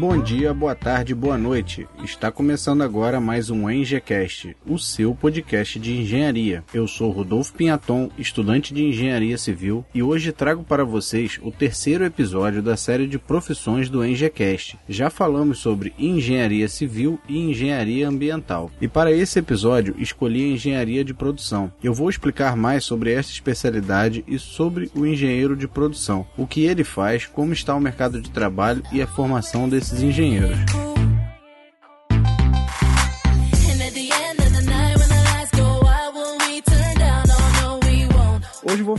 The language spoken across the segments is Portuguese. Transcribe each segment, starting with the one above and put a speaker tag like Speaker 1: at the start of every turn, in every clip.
Speaker 1: Bom dia, boa tarde, boa noite. Está começando agora mais um EngeCast, o seu podcast de engenharia. Eu sou Rodolfo Pinhaton, estudante de engenharia civil, e hoje trago para vocês o terceiro episódio da série de profissões do EngeCast. Já falamos sobre engenharia civil e engenharia ambiental. E para esse episódio escolhi a engenharia de produção. Eu vou explicar mais sobre esta especialidade e sobre o engenheiro de produção, o que ele faz, como está o mercado de trabalho e a formação desse desses engenheiros.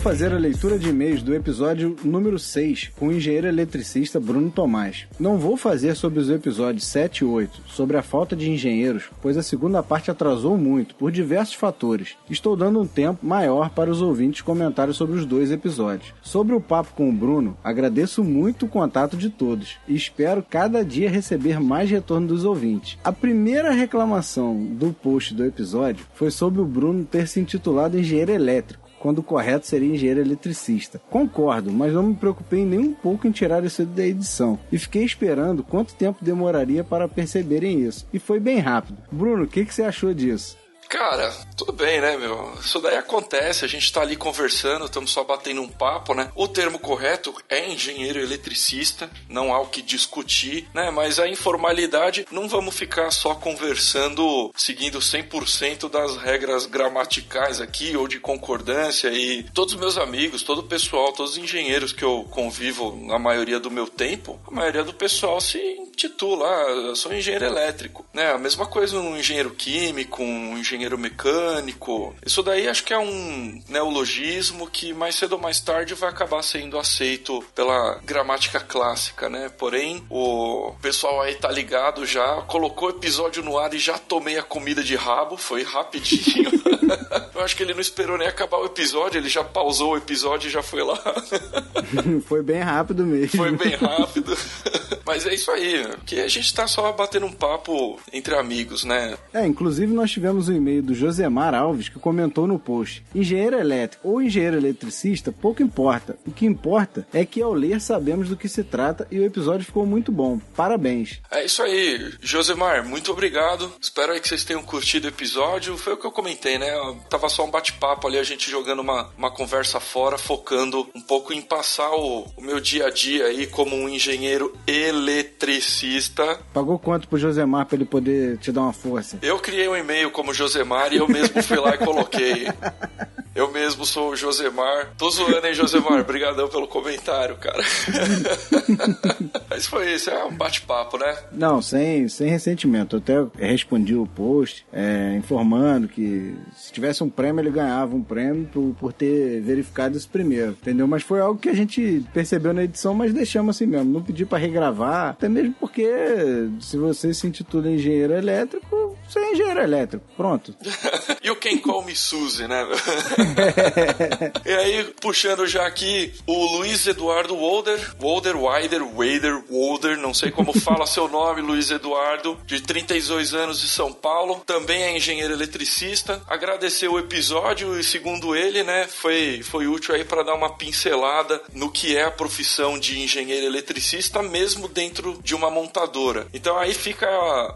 Speaker 1: Fazer a leitura de e-mails do episódio número 6 com o engenheiro eletricista Bruno Tomás. Não vou fazer sobre os episódios 7 e 8, sobre a falta de engenheiros, pois a segunda parte atrasou muito por diversos fatores. Estou dando um tempo maior para os ouvintes comentarem sobre os dois episódios. Sobre o papo com o Bruno, agradeço muito o contato de todos e espero cada dia receber mais retorno dos ouvintes. A primeira reclamação do post do episódio foi sobre o Bruno ter se intitulado engenheiro elétrico quando o correto seria engenheiro eletricista. Concordo, mas não me preocupei nem um pouco em tirar isso da edição. E fiquei esperando quanto tempo demoraria para perceberem isso. E foi bem rápido. Bruno, o que, que você achou disso?
Speaker 2: Cara, tudo bem, né, meu? Isso daí acontece, a gente tá ali conversando, estamos só batendo um papo, né? O termo correto é engenheiro eletricista, não há o que discutir, né? Mas a informalidade, não vamos ficar só conversando seguindo 100% das regras gramaticais aqui ou de concordância e todos os meus amigos, todo o pessoal, todos os engenheiros que eu convivo na maioria do meu tempo, a maioria do pessoal se intitula, ah, eu sou engenheiro elétrico, né? A mesma coisa um engenheiro químico, um engenheiro engenheiro mecânico. Isso daí acho que é um neologismo que mais cedo ou mais tarde vai acabar sendo aceito pela gramática clássica, né? Porém, o pessoal aí tá ligado já, colocou o episódio no ar e já tomei a comida de rabo, foi rapidinho. Eu acho que ele não esperou nem acabar o episódio, ele já pausou o episódio e já foi lá.
Speaker 1: foi bem rápido mesmo.
Speaker 2: Foi bem rápido. Mas é isso aí, que a gente tá só batendo um papo entre amigos, né?
Speaker 1: É, inclusive nós tivemos um e-mail do Josemar Alves que comentou no post: engenheiro elétrico ou engenheiro eletricista, pouco importa. O que importa é que ao ler sabemos do que se trata e o episódio ficou muito bom. Parabéns.
Speaker 2: É isso aí, Josemar, muito obrigado. Espero aí que vocês tenham curtido o episódio. Foi o que eu comentei, né? Tava só um bate-papo ali, a gente jogando uma, uma conversa fora, focando um pouco em passar o, o meu dia a dia aí como um engenheiro eletricista.
Speaker 1: Pagou quanto pro Josemar pra ele poder te dar uma força?
Speaker 2: Eu criei um e-mail como Josemar e eu mesmo fui lá e coloquei. Eu mesmo sou o Josemar. Tô zoando, hein, Josemar? Obrigadão pelo comentário, cara. Mas foi isso, é um bate-papo, né?
Speaker 1: Não, sem, sem ressentimento. Eu até respondi o post é, informando que se tivesse um prêmio, ele ganhava um prêmio por, por ter verificado isso primeiro, entendeu? Mas foi algo que a gente percebeu na edição, mas deixamos assim mesmo. Não pedi para regravar, até mesmo porque se você se intitula engenheiro elétrico, você é engenheiro elétrico. Pronto.
Speaker 2: e o Quem Call Me Suzy, né? e aí, puxando já aqui, o Luiz Eduardo Wolder, Wolder, Wider, Wader, Wolder, não sei como fala seu nome, Luiz Eduardo, de 32 anos de São Paulo, também é engenheiro eletricista. Agradecer o episódio e, segundo ele, né, foi, foi útil aí para dar uma pincelada no que é a profissão de engenheiro eletricista, mesmo dentro de uma montadora. Então aí fica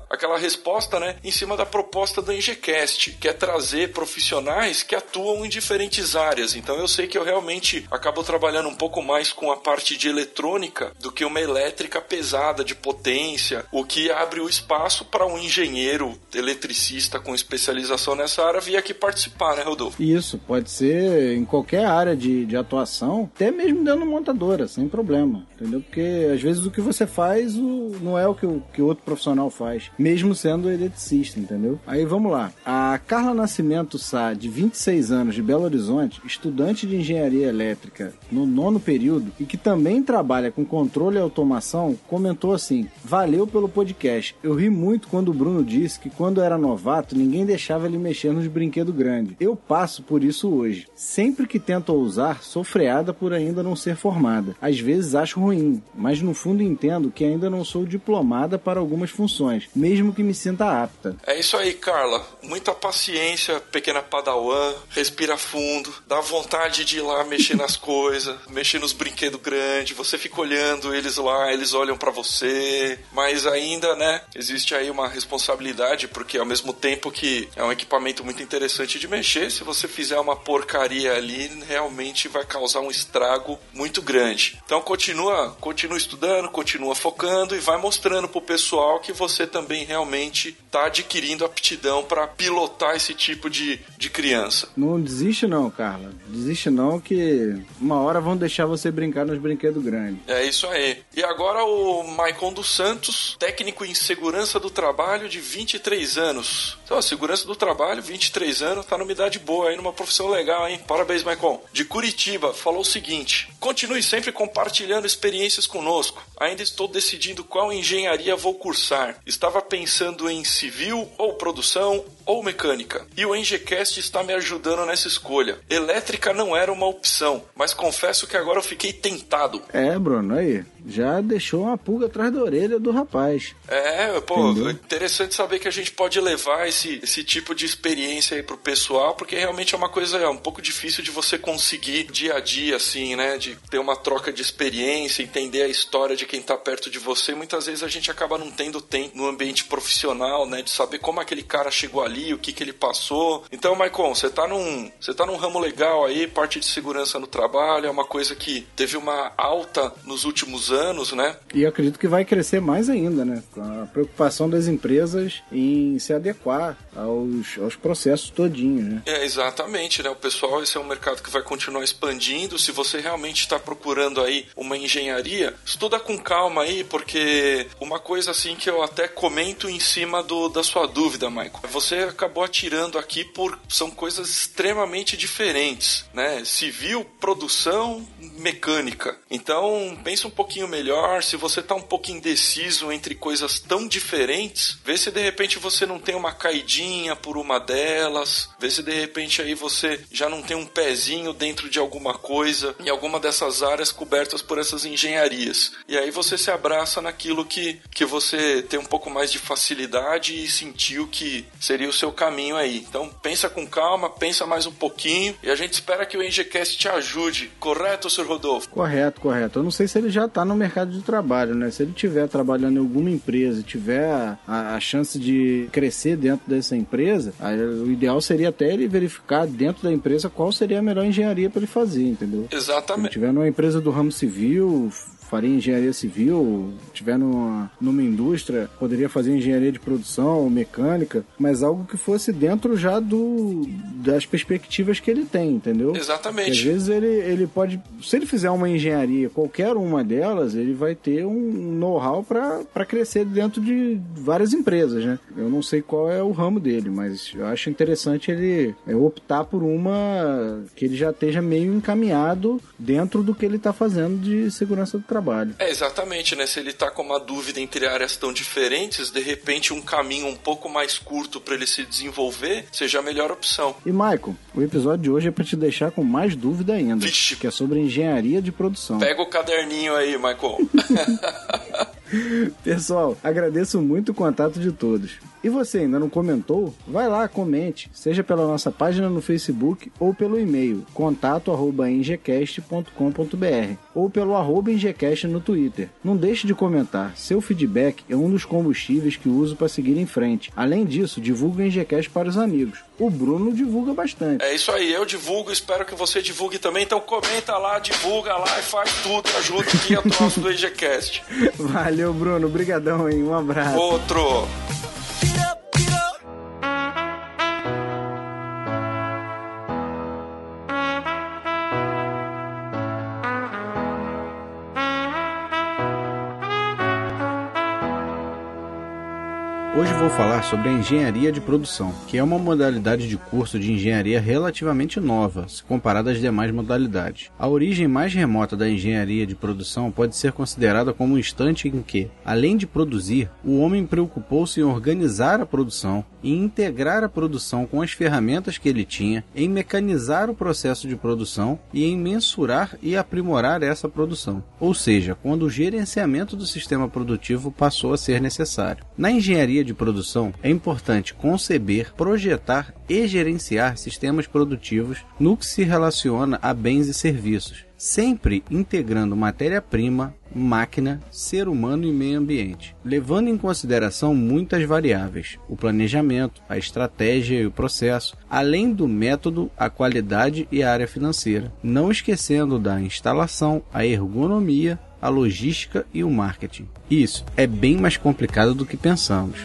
Speaker 2: aquela resposta, né, em cima da proposta do Engecast, que é trazer profissionais que atuam em diferentes áreas. Então eu sei que eu realmente acabo trabalhando um pouco mais com a parte de eletrônica do que uma elétrica pesada de potência, o que abre o espaço para um engenheiro eletricista com especialização nessa área vir aqui participar, né, Rodolfo?
Speaker 1: Isso, pode ser em qualquer área de, de atuação, até mesmo dentro da montadora, sem problema, entendeu? Porque às vezes o que você faz o, não é o que o que outro profissional faz, mesmo sendo eletricista disse, entendeu? Aí vamos lá. A Carla Nascimento Sá, de 26 anos, de Belo Horizonte, estudante de engenharia elétrica no nono período e que também trabalha com controle e automação, comentou assim: Valeu pelo podcast. Eu ri muito quando o Bruno disse que quando era novato ninguém deixava ele mexer nos brinquedos grandes. Eu passo por isso hoje. Sempre que tento ousar, sou freada por ainda não ser formada. Às vezes acho ruim, mas no fundo entendo que ainda não sou diplomada para algumas funções, mesmo que me sinta apta.
Speaker 2: É isso aí, Carla. Muita paciência, pequena padawan. Respira fundo. Dá vontade de ir lá mexer nas coisas, mexer nos brinquedos grandes. Você fica olhando eles lá, eles olham para você. Mas ainda, né, existe aí uma responsabilidade, porque ao mesmo tempo que é um equipamento muito interessante de mexer, se você fizer uma porcaria ali, realmente vai causar um estrago muito grande. Então continua, continua estudando, continua focando e vai mostrando pro pessoal que você também realmente está adquirindo aptidão para pilotar esse tipo de, de criança.
Speaker 1: Não desiste não, Carla. Desiste não que uma hora vão deixar você brincar nos brinquedos grandes.
Speaker 2: É isso aí. E agora o Maicon dos Santos, técnico em segurança do trabalho de 23 anos. Então, segurança do trabalho, 23 anos, tá numa idade boa aí, numa profissão legal, hein? Parabéns, Maicon. De Curitiba, falou o seguinte: continue sempre compartilhando experiências conosco. Ainda estou decidindo qual engenharia vou cursar. Estava pensando em civil ou produção ou mecânica. E o Engecast está me ajudando nessa escolha. Elétrica não era uma opção, mas confesso que agora eu fiquei tentado.
Speaker 1: É, Bruno, aí. Já deixou uma pulga atrás da orelha do rapaz.
Speaker 2: É, pô, Entendeu? interessante saber que a gente pode levar esse, esse tipo de experiência aí pro pessoal, porque realmente é uma coisa é um pouco difícil de você conseguir dia a dia, assim, né? De ter uma troca de experiência, entender a história de quem tá perto de você. Muitas vezes a gente acaba não tendo tempo no ambiente profissional, né? De saber como aquele cara chegou ali, o que que ele passou. Então, Maicon, você tá num, você tá num ramo legal aí, parte de segurança no trabalho, é uma coisa que teve uma alta nos últimos anos, né?
Speaker 1: E acredito que vai crescer mais ainda, né? A preocupação das empresas em se adequar aos, aos processos todinhos, né?
Speaker 2: É, exatamente, né? O pessoal, esse é um mercado que vai continuar expandindo. Se você realmente está procurando aí uma engenharia, estuda com calma aí, porque uma coisa assim que eu até comento em cima do, da sua dúvida, Michael. Você acabou atirando aqui por são coisas extremamente diferentes, né? Civil, produção, mecânica. Então, pensa um pouquinho melhor, se você está um pouco indeciso entre coisas tão diferentes, vê se de repente você não tem uma caidinha por uma delas, vê se de repente aí você já não tem um pezinho dentro de alguma coisa em alguma dessas áreas cobertas por essas engenharias. E aí você se abraça naquilo que, que você tem um pouco mais de facilidade e sentiu que seria o seu caminho aí. Então pensa com calma, pensa mais um pouquinho e a gente espera que o NGCast te ajude, correto, Sr. Rodolfo?
Speaker 1: Correto, correto. Eu não sei se ele já está no mercado de trabalho, né? Se ele estiver trabalhando em alguma empresa e tiver a, a, chance de crescer dentro dessa empresa, aí, o ideal seria até ele verificar dentro da empresa qual seria a melhor engenharia para ele fazer, entendeu?
Speaker 2: Exatamente. Se ele
Speaker 1: estiver numa empresa do ramo civil, faria engenharia civil, tiver numa, numa indústria, poderia fazer engenharia de produção mecânica, mas algo que fosse dentro já do das perspectivas que ele tem, entendeu?
Speaker 2: Exatamente.
Speaker 1: às vezes ele, ele pode, se ele fizer uma engenharia, qualquer uma delas, ele vai ter um know-how para crescer dentro de várias empresas, né? Eu não sei qual é o ramo dele, mas eu acho interessante ele é, optar por uma que ele já esteja meio encaminhado dentro do que ele está fazendo de segurança do trabalho trabalho.
Speaker 2: É, exatamente, né? Se ele tá com uma dúvida entre áreas tão diferentes, de repente um caminho um pouco mais curto para ele se desenvolver seja a melhor opção.
Speaker 1: E Michael, o episódio de hoje é para te deixar com mais dúvida ainda, Vixe. que é sobre engenharia de produção.
Speaker 2: Pega o caderninho aí, Michael.
Speaker 1: Pessoal, agradeço muito o contato de todos. E você ainda não comentou? Vai lá, comente, seja pela nossa página no Facebook ou pelo e-mail contato@ingcast.com.br ou pelo arroba ingcast no Twitter. Não deixe de comentar. Seu feedback é um dos combustíveis que uso para seguir em frente. Além disso, divulgue o Ingcast para os amigos. O Bruno divulga bastante.
Speaker 2: É isso aí, eu divulgo, espero que você divulgue também. Então comenta lá, divulga lá e faz tudo, ajuda aqui a troço do EGCast.
Speaker 1: Valeu, Bruno. Obrigadão, hein? Um abraço.
Speaker 2: Outro.
Speaker 1: Falar sobre a engenharia de produção, que é uma modalidade de curso de engenharia relativamente nova, se comparada às demais modalidades. A origem mais remota da engenharia de produção pode ser considerada como um instante em que, além de produzir, o homem preocupou-se em organizar a produção, em integrar a produção com as ferramentas que ele tinha, em mecanizar o processo de produção e em mensurar e aprimorar essa produção. Ou seja, quando o gerenciamento do sistema produtivo passou a ser necessário. Na engenharia de produção, é importante conceber, projetar e gerenciar sistemas produtivos no que se relaciona a bens e serviços, sempre integrando matéria-prima, máquina, ser humano e meio ambiente, levando em consideração muitas variáveis: o planejamento, a estratégia e o processo, além do método, a qualidade e a área financeira, não esquecendo da instalação, a ergonomia, a logística e o marketing. Isso é bem mais complicado do que pensamos.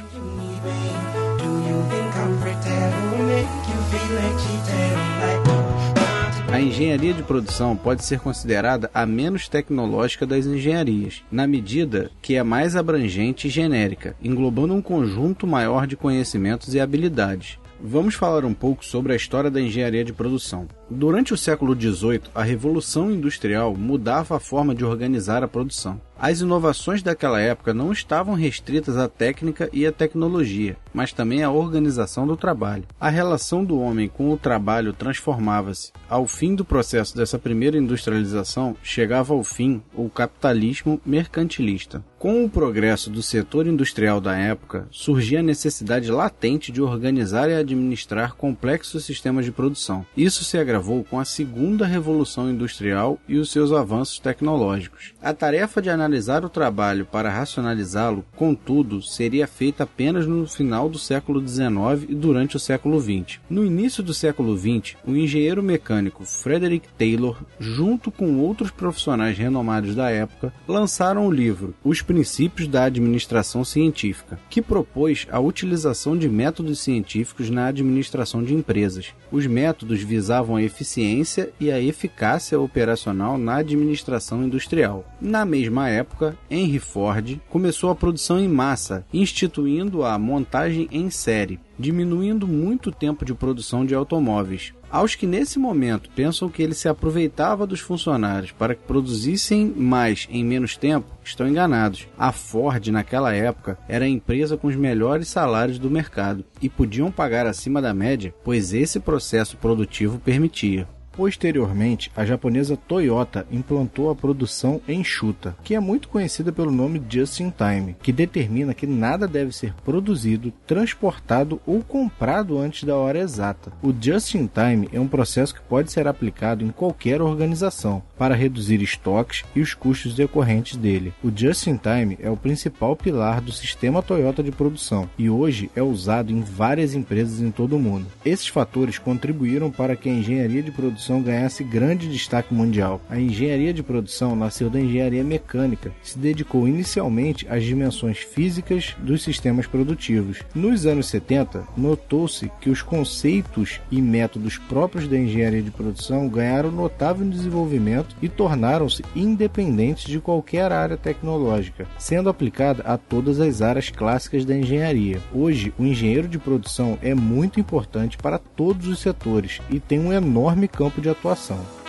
Speaker 1: A engenharia de produção pode ser considerada a menos tecnológica das engenharias, na medida que é mais abrangente e genérica, englobando um conjunto maior de conhecimentos e habilidades. Vamos falar um pouco sobre a história da engenharia de produção. Durante o século XVIII, a Revolução Industrial mudava a forma de organizar a produção. As inovações daquela época não estavam restritas à técnica e à tecnologia, mas também à organização do trabalho. A relação do homem com o trabalho transformava-se. Ao fim do processo dessa primeira industrialização, chegava ao fim o capitalismo mercantilista. Com o progresso do setor industrial da época, surgia a necessidade latente de organizar e administrar complexos sistemas de produção. Isso se agravou com a segunda revolução industrial e os seus avanços tecnológicos. A tarefa de analisar o trabalho para racionalizá-lo, contudo, seria feita apenas no final do século XIX e durante o século XX. No início do século XX, o engenheiro mecânico Frederick Taylor, junto com outros profissionais renomados da época, lançaram o livro Os Princípios da Administração Científica, que propôs a utilização de métodos científicos na administração de empresas. Os métodos visavam a eficiência e a eficácia operacional na administração industrial. Na mesma época, Henry Ford começou a produção em massa, instituindo a montagem em série, diminuindo muito o tempo de produção de automóveis. Aos que nesse momento pensam que ele se aproveitava dos funcionários para que produzissem mais em menos tempo, estão enganados. A Ford, naquela época, era a empresa com os melhores salários do mercado e podiam pagar acima da média, pois esse processo produtivo permitia. Posteriormente, a japonesa Toyota implantou a produção enxuta, que é muito conhecida pelo nome Just in Time, que determina que nada deve ser produzido, transportado ou comprado antes da hora exata. O Just in Time é um processo que pode ser aplicado em qualquer organização para reduzir estoques e os custos decorrentes dele. O Just in Time é o principal pilar do sistema Toyota de produção e hoje é usado em várias empresas em todo o mundo. Esses fatores contribuíram para que a engenharia de produção produção ganhasse grande destaque mundial. A engenharia de produção nasceu da engenharia mecânica, se dedicou inicialmente às dimensões físicas dos sistemas produtivos. Nos anos 70, notou-se que os conceitos e métodos próprios da engenharia de produção ganharam notável desenvolvimento e tornaram-se independentes de qualquer área tecnológica, sendo aplicada a todas as áreas clássicas da engenharia. Hoje, o engenheiro de produção é muito importante para todos os setores e tem um enorme campo campo de atuação.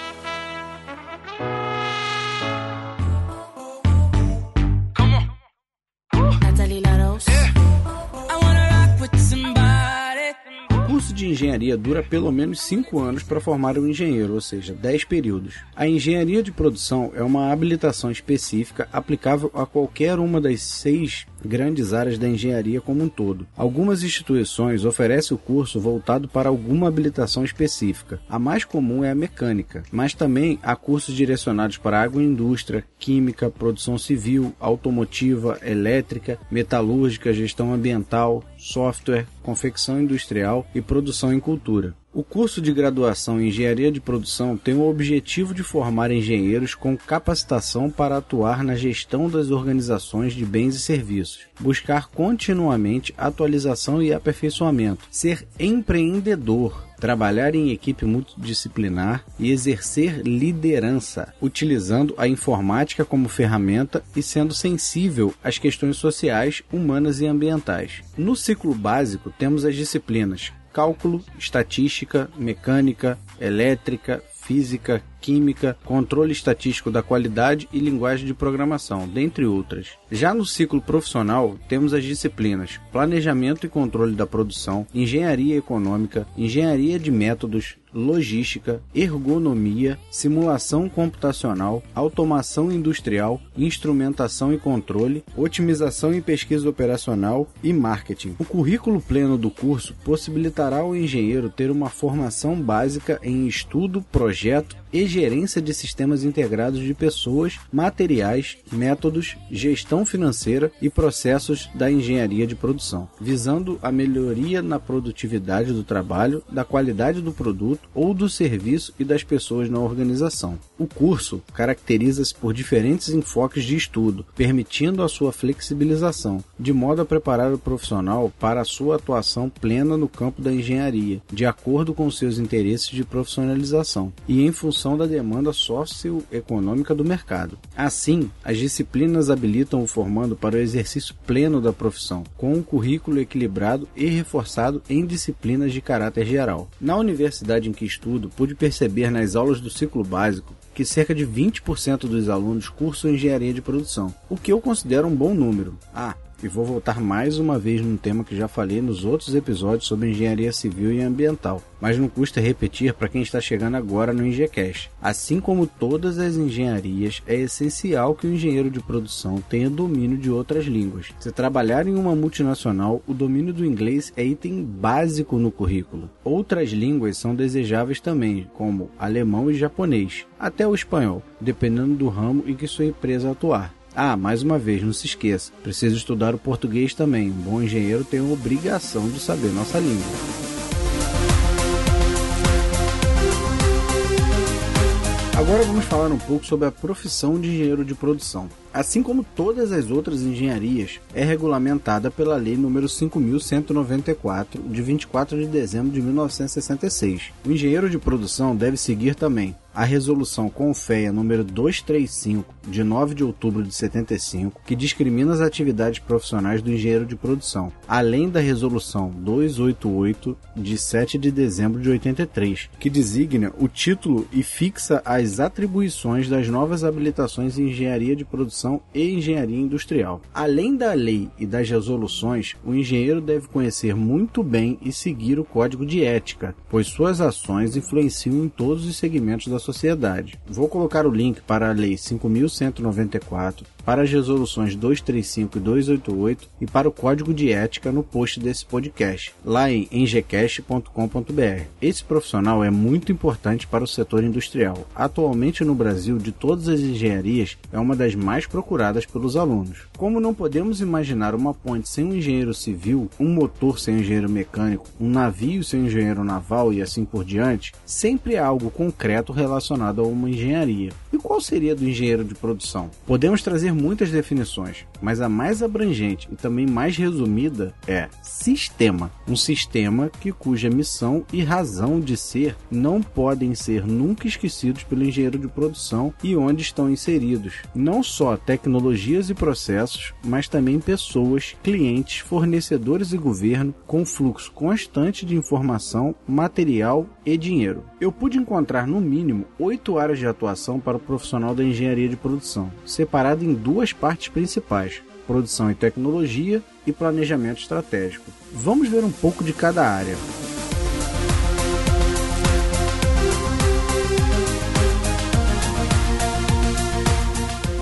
Speaker 1: Engenharia dura pelo menos 5 anos para formar um engenheiro, ou seja, 10 períodos. A engenharia de produção é uma habilitação específica aplicável a qualquer uma das seis grandes áreas da engenharia como um todo. Algumas instituições oferecem o curso voltado para alguma habilitação específica. A mais comum é a mecânica, mas também há cursos direcionados para agroindústria, química, produção civil, automotiva, elétrica, metalúrgica, gestão ambiental, software, confecção industrial e produção em cultura. O curso de graduação em Engenharia de Produção tem o objetivo de formar engenheiros com capacitação para atuar na gestão das organizações de bens e serviços, buscar continuamente atualização e aperfeiçoamento, ser empreendedor, trabalhar em equipe multidisciplinar e exercer liderança, utilizando a informática como ferramenta e sendo sensível às questões sociais, humanas e ambientais. No ciclo básico, temos as disciplinas cálculo, estatística, mecânica, elétrica, física, química, controle estatístico da qualidade e linguagem de programação, dentre outras. Já no ciclo profissional, temos as disciplinas Planejamento e Controle da Produção, Engenharia Econômica, Engenharia de Métodos, logística, ergonomia, simulação computacional, automação industrial, instrumentação e controle, otimização e pesquisa operacional e marketing. O currículo pleno do curso possibilitará ao engenheiro ter uma formação básica em estudo, projeto e gerência de sistemas integrados de pessoas, materiais, métodos, gestão financeira e processos da engenharia de produção, visando a melhoria na produtividade do trabalho, da qualidade do produto ou do serviço e das pessoas na organização. O curso caracteriza-se por diferentes enfoques de estudo, permitindo a sua flexibilização, de modo a preparar o profissional para a sua atuação plena no campo da engenharia, de acordo com seus interesses de profissionalização e em função da demanda socioeconômica do mercado. Assim, as disciplinas habilitam o formando para o exercício pleno da profissão, com um currículo equilibrado e reforçado em disciplinas de caráter geral. Na universidade em que estudo, pude perceber nas aulas do ciclo básico que cerca de 20% dos alunos cursam engenharia de produção, o que eu considero um bom número. Ah, e vou voltar mais uma vez num tema que já falei nos outros episódios sobre engenharia civil e ambiental, mas não custa repetir para quem está chegando agora no Ingecast. Assim como todas as engenharias, é essencial que o engenheiro de produção tenha domínio de outras línguas. Se trabalhar em uma multinacional, o domínio do inglês é item básico no currículo. Outras línguas são desejáveis também, como alemão e japonês, até o espanhol, dependendo do ramo em que sua empresa atuar. Ah, mais uma vez, não se esqueça, precisa estudar o português também. Um bom engenheiro tem a obrigação de saber nossa língua. Agora vamos falar um pouco sobre a profissão de engenheiro de produção assim como todas as outras engenharias, é regulamentada pela Lei nº 5.194, de 24 de dezembro de 1966. O engenheiro de produção deve seguir também a resolução CONFEA número 235 de 9 de outubro de 75, que discrimina as atividades profissionais do engenheiro de produção, além da resolução 288 de 7 de dezembro de 83, que designa o título e fixa as atribuições das novas habilitações em engenharia de produção e engenharia industrial. Além da lei e das resoluções, o engenheiro deve conhecer muito bem e seguir o código de ética, pois suas ações influenciam em todos os segmentos da sociedade. Vou colocar o link para a Lei 5194, para as resoluções 235 e 288 e para o código de ética no post desse podcast, lá em engcast.com.br. Esse profissional é muito importante para o setor industrial. Atualmente no Brasil, de todas as engenharias, é uma das mais procuradas pelos alunos. Como não podemos imaginar uma ponte sem um engenheiro civil, um motor sem um engenheiro mecânico, um navio sem um engenheiro naval e assim por diante, sempre há algo concreto relacionado a uma engenharia. E qual seria do engenheiro de produção? Podemos trazer muitas definições, mas a mais abrangente e também mais resumida é sistema. Um sistema que cuja missão e razão de ser não podem ser nunca esquecidos pelo engenheiro de produção e onde estão inseridos. Não só tecnologias e processos, mas também pessoas, clientes, fornecedores e governo, com fluxo constante de informação, material e dinheiro. Eu pude encontrar no mínimo oito áreas de atuação para o profissional da engenharia de produção, separado em duas partes principais: produção e tecnologia e planejamento estratégico. Vamos ver um pouco de cada área.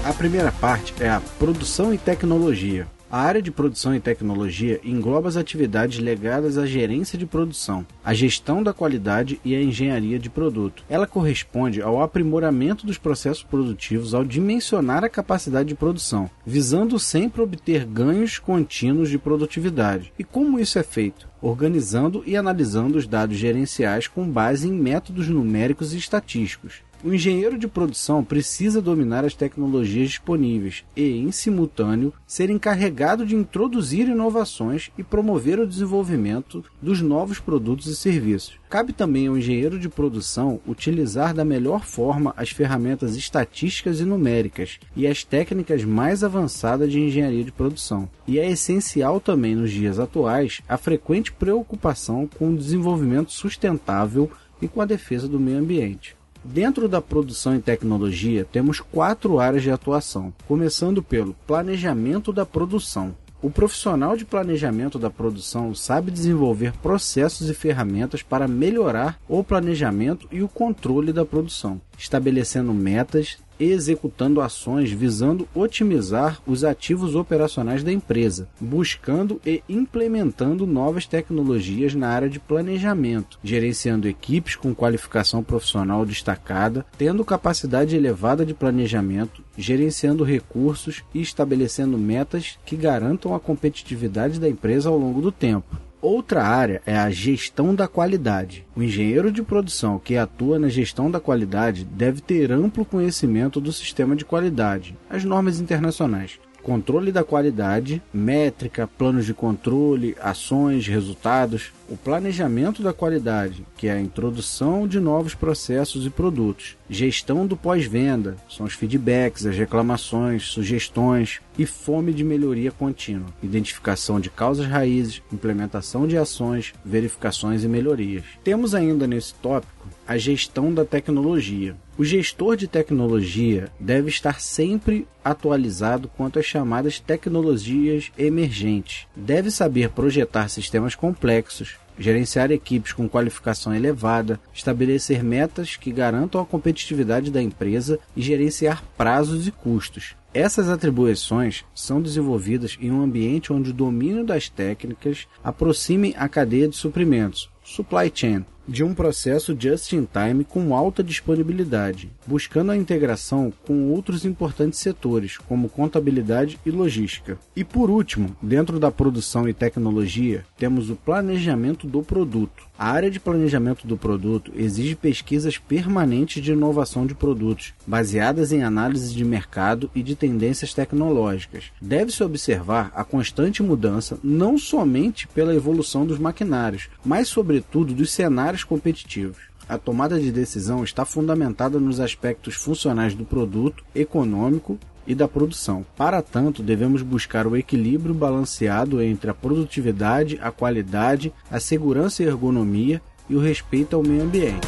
Speaker 1: A primeira parte é a produção e tecnologia. A área de produção e tecnologia engloba as atividades ligadas à gerência de produção, à gestão da qualidade e à engenharia de produto. Ela corresponde ao aprimoramento dos processos produtivos ao dimensionar a capacidade de produção, visando sempre obter ganhos contínuos de produtividade. E como isso é feito? Organizando e analisando os dados gerenciais com base em métodos numéricos e estatísticos. O engenheiro de produção precisa dominar as tecnologias disponíveis e, em simultâneo, ser encarregado de introduzir inovações e promover o desenvolvimento dos novos produtos e serviços. Cabe também ao engenheiro de produção utilizar da melhor forma as ferramentas estatísticas e numéricas e as técnicas mais avançadas de engenharia de produção. E é essencial também nos dias atuais a frequente preocupação com o desenvolvimento sustentável e com a defesa do meio ambiente. Dentro da produção e tecnologia, temos quatro áreas de atuação, começando pelo planejamento da produção. O profissional de planejamento da produção sabe desenvolver processos e ferramentas para melhorar o planejamento e o controle da produção, estabelecendo metas, executando ações visando otimizar os ativos operacionais da empresa, buscando e implementando novas tecnologias na área de planejamento, gerenciando equipes com qualificação profissional destacada, tendo capacidade elevada de planejamento, gerenciando recursos e estabelecendo metas que garantam a competitividade da empresa ao longo do tempo. Outra área é a gestão da qualidade. O engenheiro de produção que atua na gestão da qualidade deve ter amplo conhecimento do sistema de qualidade, as normas internacionais, controle da qualidade, métrica, planos de controle, ações, resultados, o planejamento da qualidade, que é a introdução de novos processos e produtos, gestão do pós-venda, são os feedbacks, as reclamações, sugestões e fome de melhoria contínua, identificação de causas raízes, implementação de ações, verificações e melhorias. Temos ainda nesse tópico a gestão da tecnologia. O gestor de tecnologia deve estar sempre atualizado quanto às chamadas tecnologias emergentes. Deve saber projetar sistemas complexos, gerenciar equipes com qualificação elevada, estabelecer metas que garantam a competitividade da empresa e gerenciar prazos e custos. Essas atribuições são desenvolvidas em um ambiente onde o domínio das técnicas aproxime a cadeia de suprimentos, supply chain, de um processo just-in-time com alta disponibilidade, buscando a integração com outros importantes setores, como contabilidade e logística. E por último, dentro da produção e tecnologia, temos o planejamento do produto. A área de planejamento do produto exige pesquisas permanentes de inovação de produtos, baseadas em análises de mercado e de tendências tecnológicas. Deve-se observar a constante mudança não somente pela evolução dos maquinários, mas sobretudo dos cenários competitivos. A tomada de decisão está fundamentada nos aspectos funcionais do produto, econômico e da produção. Para tanto, devemos buscar o equilíbrio balanceado entre a produtividade, a qualidade, a segurança e ergonomia e o respeito ao meio ambiente.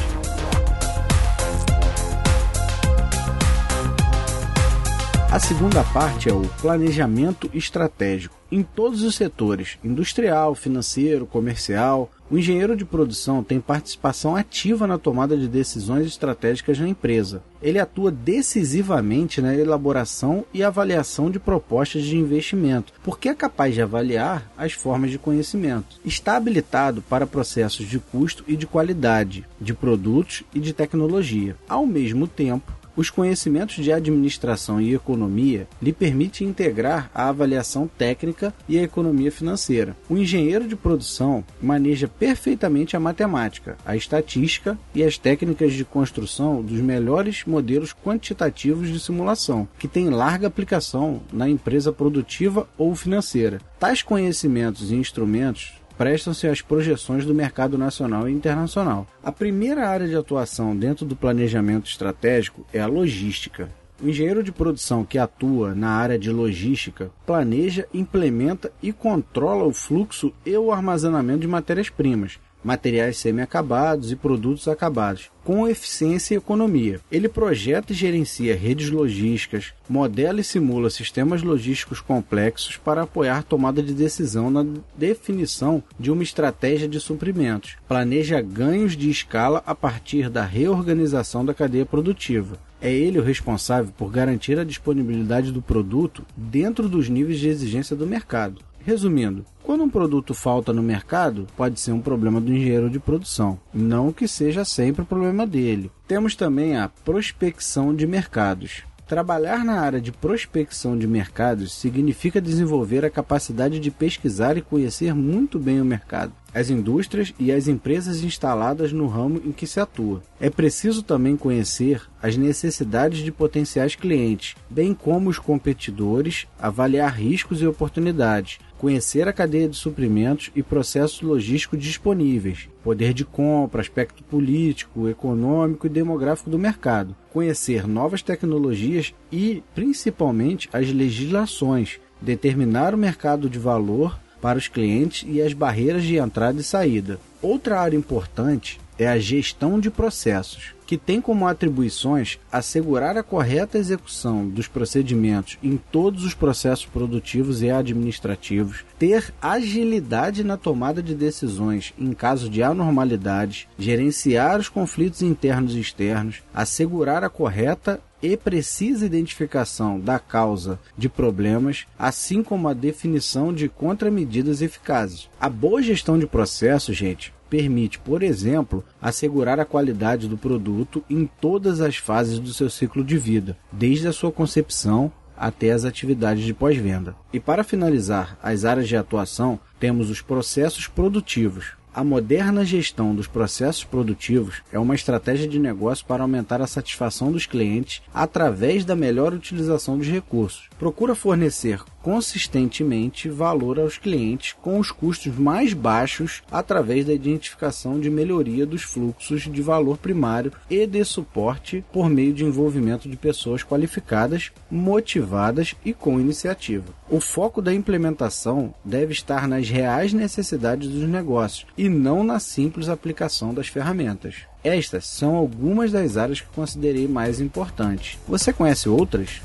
Speaker 1: A segunda parte é o planejamento estratégico. Em todos os setores, industrial, financeiro, comercial, o engenheiro de produção tem participação ativa na tomada de decisões estratégicas na empresa. Ele atua decisivamente na elaboração e avaliação de propostas de investimento, porque é capaz de avaliar as formas de conhecimento. Está habilitado para processos de custo e de qualidade, de produtos e de tecnologia. Ao mesmo tempo, os conhecimentos de administração e economia lhe permitem integrar a avaliação técnica e a economia financeira. O engenheiro de produção maneja perfeitamente a matemática, a estatística e as técnicas de construção dos melhores modelos quantitativos de simulação, que têm larga aplicação na empresa produtiva ou financeira. Tais conhecimentos e instrumentos prestam-se às projeções do mercado nacional e internacional. A primeira área de atuação dentro do planejamento estratégico é a logística. O engenheiro de produção que atua na área de logística planeja, implementa e controla o fluxo e o armazenamento de matérias-primas, materiais semi-acabados e produtos acabados, com eficiência e economia. Ele projeta e gerencia redes logísticas, modela e simula sistemas logísticos complexos para apoiar tomada de decisão na definição de uma estratégia de suprimentos. Planeja ganhos de escala a partir da reorganização da cadeia produtiva. É ele o responsável por garantir a disponibilidade do produto dentro dos níveis de exigência do mercado. Resumindo, quando um produto falta no mercado, pode ser um problema do engenheiro de produção, não que seja sempre o problema dele. Temos também a prospecção de mercados. Trabalhar na área de prospecção de mercados significa desenvolver a capacidade de pesquisar e conhecer muito bem o mercado, as indústrias e as empresas instaladas no ramo em que se atua. É preciso também conhecer as necessidades de potenciais clientes, bem como os competidores, avaliar riscos e oportunidades, conhecer a cadeia de suprimentos e processos logísticos disponíveis, poder de compra, aspecto político, econômico e demográfico do mercado, conhecer novas tecnologias e, principalmente, as legislações, determinar o mercado de valor para os clientes e as barreiras de entrada e saída. Outra área importante é a gestão de processos que tem como atribuições assegurar a correta execução dos procedimentos em todos os processos produtivos e administrativos, ter agilidade na tomada de decisões em caso de anormalidades, gerenciar os conflitos internos e externos, assegurar a correta e precisa identificação da causa de problemas, assim como a definição de contramedidas eficazes. A boa gestão de processos, gente, permite, por exemplo, assegurar a qualidade do produto em todas as fases do seu ciclo de vida, desde a sua concepção até as atividades de pós-venda. E para finalizar as áreas de atuação, temos os processos produtivos, a moderna gestão dos processos produtivos é uma estratégia de negócio para aumentar a satisfação dos clientes através da melhor utilização dos recursos. Procura fornecer consistentemente valor aos clientes com os custos mais baixos através da identificação de melhoria dos fluxos de valor primário e de suporte por meio de envolvimento de pessoas qualificadas, motivadas e com iniciativa. O foco da implementação deve estar nas reais necessidades dos negócios e não na simples aplicação das ferramentas. Estas são algumas das áreas que considerei mais importantes. Você conhece outras?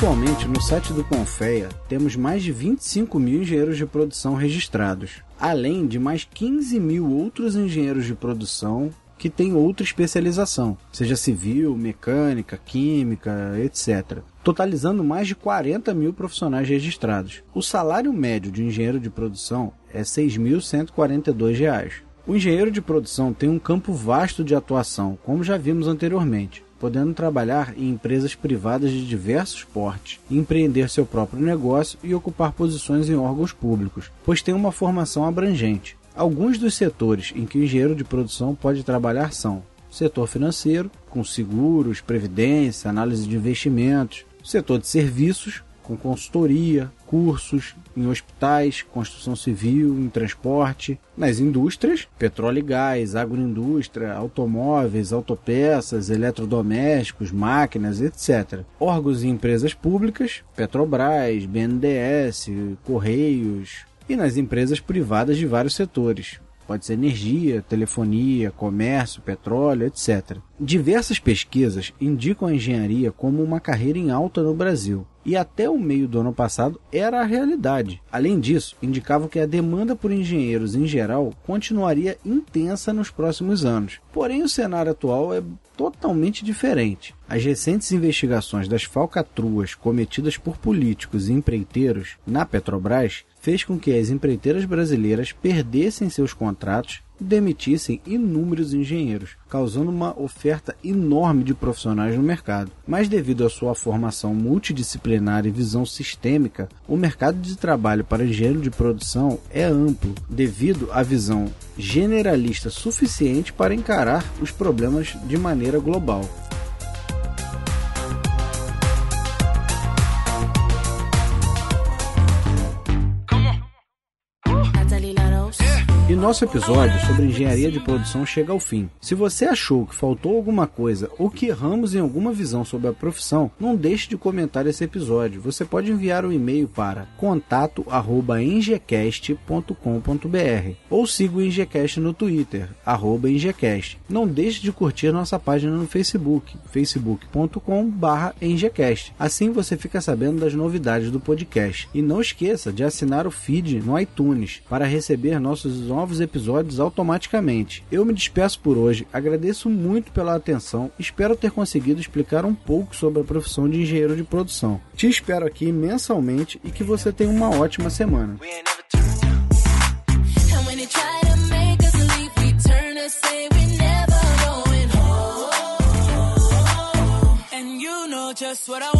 Speaker 1: Atualmente, no site do Confeia, temos mais de 25 mil engenheiros de produção registrados, além de mais 15 mil outros engenheiros de produção que têm outra especialização, seja civil, mecânica, química, etc., totalizando mais de 40 mil profissionais registrados. O salário médio de um engenheiro de produção é R$ 6.142. O engenheiro de produção tem um campo vasto de atuação, como já vimos anteriormente podendo trabalhar em empresas privadas de diversos portes, empreender seu próprio negócio e ocupar posições em órgãos públicos, pois tem uma formação abrangente. Alguns dos setores em que o engenheiro de produção pode trabalhar são setor financeiro, com seguros, previdência, análise de investimentos, setor de serviços, com consultoria, cursos em hospitais, construção civil, em transporte, nas indústrias, petróleo e gás, agroindústria, automóveis, autopeças, eletrodomésticos, máquinas, etc. Órgãos e empresas públicas, Petrobras, BNDES, Correios, e nas empresas privadas de vários setores, pode ser energia, telefonia, comércio, petróleo, etc. Diversas pesquisas indicam a engenharia como uma carreira em alta no Brasil, e até o meio do ano passado era a realidade. Além disso, indicavam que a demanda por engenheiros em geral continuaria intensa nos próximos anos. Porém, o cenário atual é totalmente diferente. As recentes investigações das falcatruas cometidas por políticos e empreiteiros na Petrobras fez com que as empreiteiras brasileiras perdessem seus contratos e demitissem inúmeros engenheiros, causando uma oferta enorme de profissionais no mercado. Mas devido à sua formação multidisciplinar e visão sistêmica, o mercado de trabalho para engenheiro de produção é amplo, devido à visão generalista suficiente para encarar os problemas de maneira global. Nosso episódio sobre engenharia de produção chega ao fim. Se você achou que faltou alguma coisa ou que erramos em alguma visão sobre a profissão, não deixe de comentar esse episódio. Você pode enviar um e-mail para contato@engecast.com.br ou siga o Engecast no Twitter @engecast. Não deixe de curtir nossa página no Facebook, facebook.com/engecast. Assim você fica sabendo das novidades do podcast. E não esqueça de assinar o feed no iTunes para receber nossos novos
Speaker 3: novos episódios automaticamente. Eu me despeço por hoje, agradeço muito pela atenção, espero ter conseguido explicar um pouco sobre a profissão de engenheiro de produção. Te espero aqui mensalmente e que você tenha uma ótima semana. just what I wanna